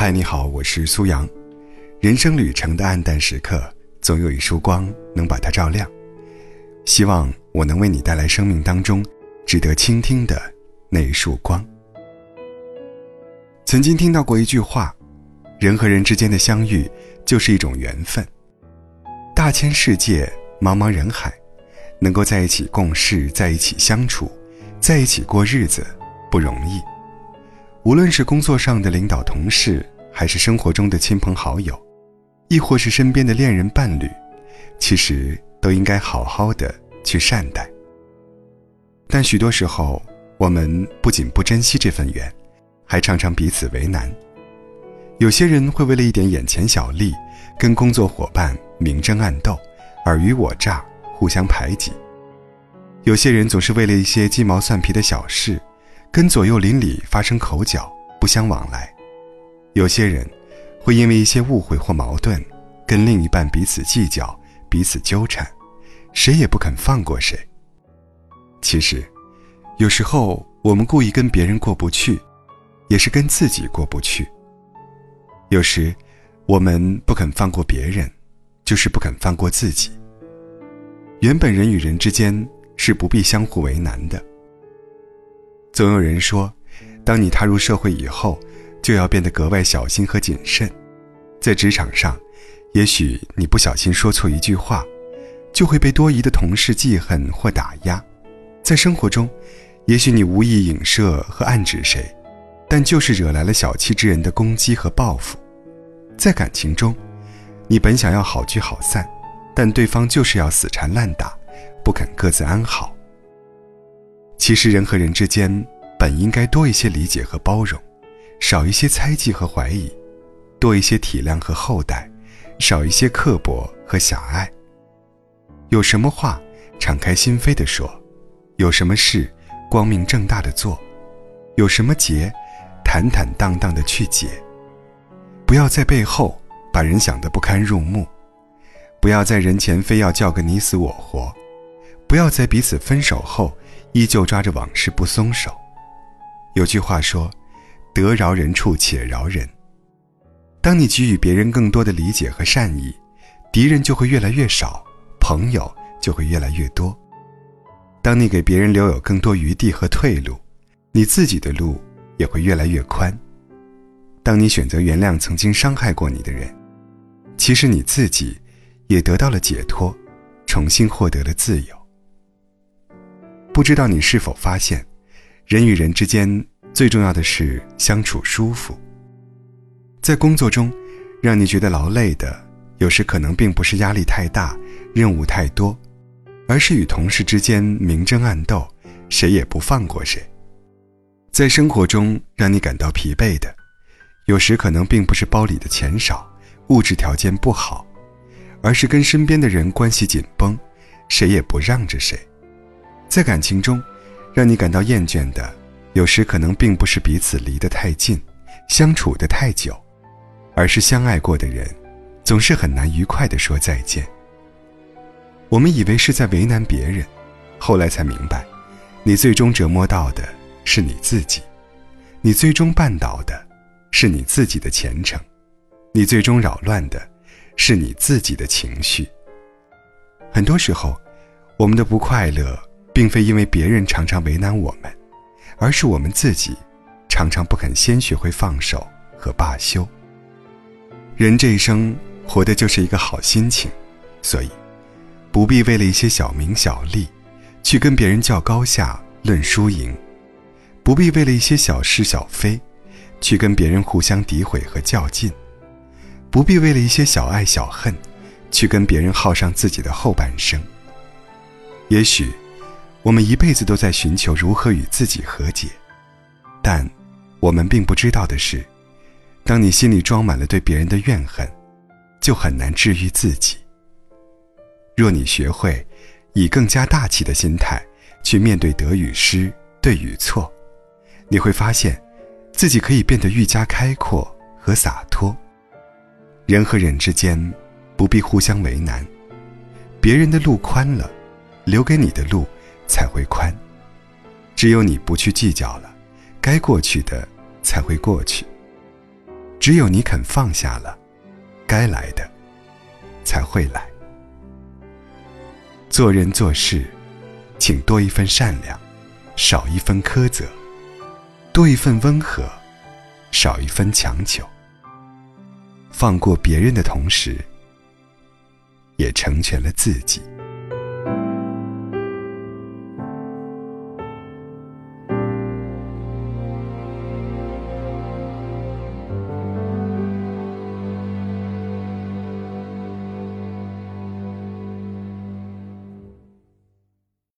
嗨，你好，我是苏阳。人生旅程的暗淡时刻，总有一束光能把它照亮。希望我能为你带来生命当中值得倾听的那一束光。曾经听到过一句话：人和人之间的相遇就是一种缘分。大千世界，茫茫人海，能够在一起共事，在一起相处，在一起过日子，不容易。无论是工作上的领导同事，还是生活中的亲朋好友，亦或是身边的恋人伴侣，其实都应该好好的去善待。但许多时候，我们不仅不珍惜这份缘，还常常彼此为难。有些人会为了一点眼前小利，跟工作伙伴明争暗斗，尔虞我诈，互相排挤；有些人总是为了一些鸡毛蒜皮的小事。跟左右邻里发生口角，不相往来；有些人会因为一些误会或矛盾，跟另一半彼此计较、彼此纠缠，谁也不肯放过谁。其实，有时候我们故意跟别人过不去，也是跟自己过不去。有时，我们不肯放过别人，就是不肯放过自己。原本人与人之间是不必相互为难的。总有人说，当你踏入社会以后，就要变得格外小心和谨慎。在职场上，也许你不小心说错一句话，就会被多疑的同事记恨或打压；在生活中，也许你无意影射和暗指谁，但就是惹来了小气之人的攻击和报复；在感情中，你本想要好聚好散，但对方就是要死缠烂打，不肯各自安好。其实人和人之间本应该多一些理解和包容，少一些猜忌和怀疑，多一些体谅和厚待，少一些刻薄和狭隘。有什么话敞开心扉的说，有什么事光明正大的做，有什么结坦坦荡荡的去解。不要在背后把人想得不堪入目，不要在人前非要叫个你死我活，不要在彼此分手后。依旧抓着往事不松手。有句话说：“得饶人处且饶人。”当你给予别人更多的理解和善意，敌人就会越来越少，朋友就会越来越多。当你给别人留有更多余地和退路，你自己的路也会越来越宽。当你选择原谅曾经伤害过你的人，其实你自己也得到了解脱，重新获得了自由。不知道你是否发现，人与人之间最重要的是相处舒服。在工作中，让你觉得劳累的，有时可能并不是压力太大、任务太多，而是与同事之间明争暗斗，谁也不放过谁。在生活中让你感到疲惫的，有时可能并不是包里的钱少、物质条件不好，而是跟身边的人关系紧绷，谁也不让着谁。在感情中，让你感到厌倦的，有时可能并不是彼此离得太近，相处得太久，而是相爱过的人，总是很难愉快地说再见。我们以为是在为难别人，后来才明白，你最终折磨到的是你自己，你最终绊倒的是你自己的前程，你最终扰乱的是你自己的情绪。很多时候，我们的不快乐。并非因为别人常常为难我们，而是我们自己常常不肯先学会放手和罢休。人这一生活的就是一个好心情，所以不必为了一些小名小利去跟别人较高下、论输赢；不必为了一些小是小非去跟别人互相诋毁和较劲；不必为了一些小爱小恨去跟别人耗上自己的后半生。也许。我们一辈子都在寻求如何与自己和解，但我们并不知道的是，当你心里装满了对别人的怨恨，就很难治愈自己。若你学会以更加大气的心态去面对得与失、对与错，你会发现，自己可以变得愈加开阔和洒脱。人和人之间不必互相为难，别人的路宽了，留给你的路。才会宽。只有你不去计较了，该过去的才会过去。只有你肯放下了，该来的才会来。做人做事，请多一份善良，少一分苛责；多一份温和，少一分强求。放过别人的同时，也成全了自己。